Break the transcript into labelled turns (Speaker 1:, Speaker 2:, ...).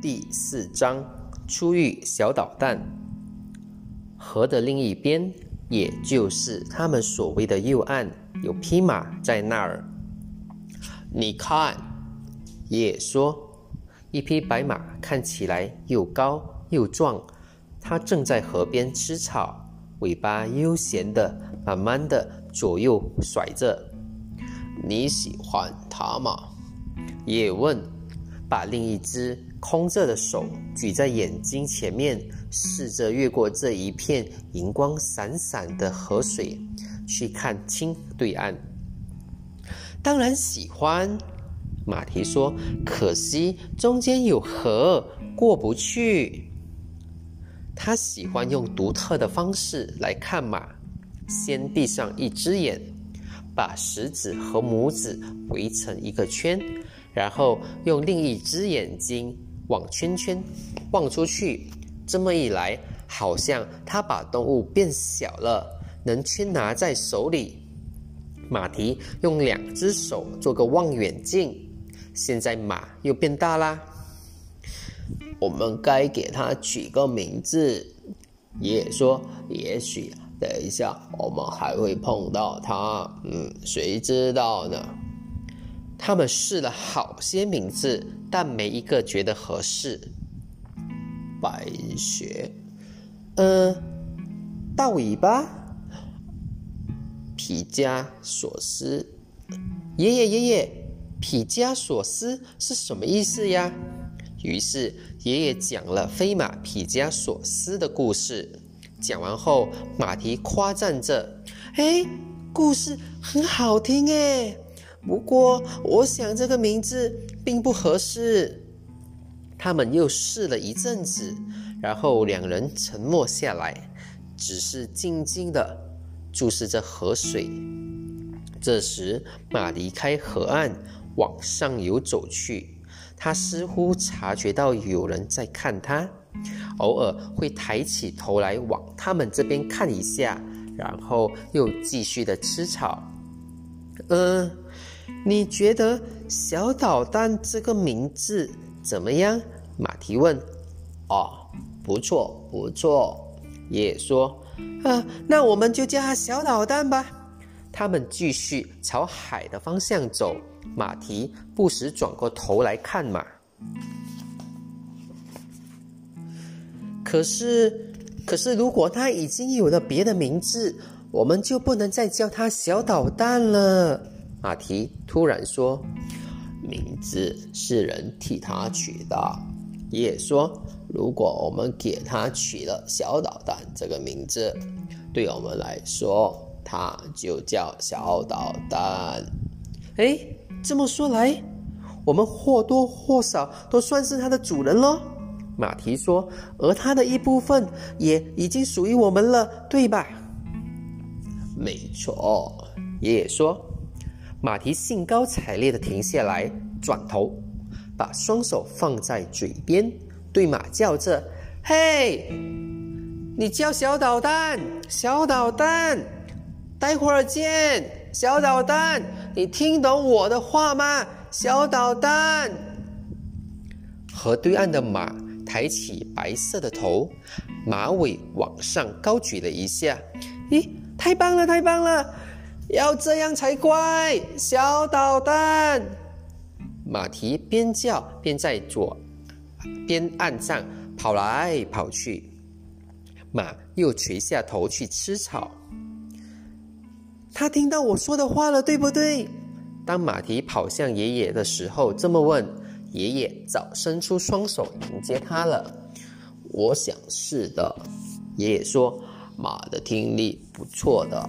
Speaker 1: 第四章出狱小捣蛋。河的另一边，也就是他们所谓的右岸，有匹马在那儿。你看，爷爷说，一匹白马看起来又高又壮，它正在河边吃草，尾巴悠闲的、慢慢的左右甩着。你喜欢它吗？也问，把另一只。空着的手举在眼睛前面，试着越过这一片银光闪闪的河水，去看清对岸。当然喜欢，马蹄说。可惜中间有河，过不去。他喜欢用独特的方式来看马：先闭上一只眼，把食指和拇指围成一个圈，然后用另一只眼睛。望圈圈望出去，这么一来，好像他把动物变小了，能圈拿在手里。马蹄用两只手做个望远镜，现在马又变大啦。我们该给它取个名字。爷爷说：“也许等一下我们还会碰到它，嗯，谁知道呢？”他们试了好些名字，但没一个觉得合适。白雪，嗯，大尾巴，皮加索斯。爷爷爷爷，皮加索斯是什么意思呀？于是爷爷讲了飞马皮加索斯的故事。讲完后，马蹄夸赞着：“哎，故事很好听哎。”不过，我想这个名字并不合适。他们又试了一阵子，然后两人沉默下来，只是静静的注视着河水。这时，马离开河岸，往上游走去。他似乎察觉到有人在看他，偶尔会抬起头来往他们这边看一下，然后又继续的吃草。嗯。你觉得“小捣蛋”这个名字怎么样？马蹄问。哦，不错，不错。爷爷说：“啊，那我们就叫他小捣蛋吧。”他们继续朝海的方向走。马蹄不时转过头来看马。可是，可是，如果他已经有了别的名字，我们就不能再叫他小捣蛋了。马蹄突然说：“名字是人替他取的。”爷爷说：“如果我们给他取了‘小捣蛋’这个名字，对我们来说，他就叫小捣蛋。”哎，这么说来，我们或多或少都算是他的主人喽。马蹄说：“而他的一部分也已经属于我们了，对吧？”没错，爷爷说。马蹄兴高采烈地停下来，转头，把双手放在嘴边，对马叫着：“嘿，你叫小捣蛋，小捣蛋，待会儿见，小捣蛋，你听懂我的话吗？小捣蛋。”河对岸的马抬起白色的头，马尾往上高举了一下。咦，太棒了，太棒了！要这样才乖，小捣蛋。马蹄边叫边在左边岸上跑来跑去，马又垂下头去吃草。他听到我说的话了，对不对？当马蹄跑向爷爷的时候，这么问，爷爷早伸出双手迎接他了。我想是的，爷爷说，马的听力不错的。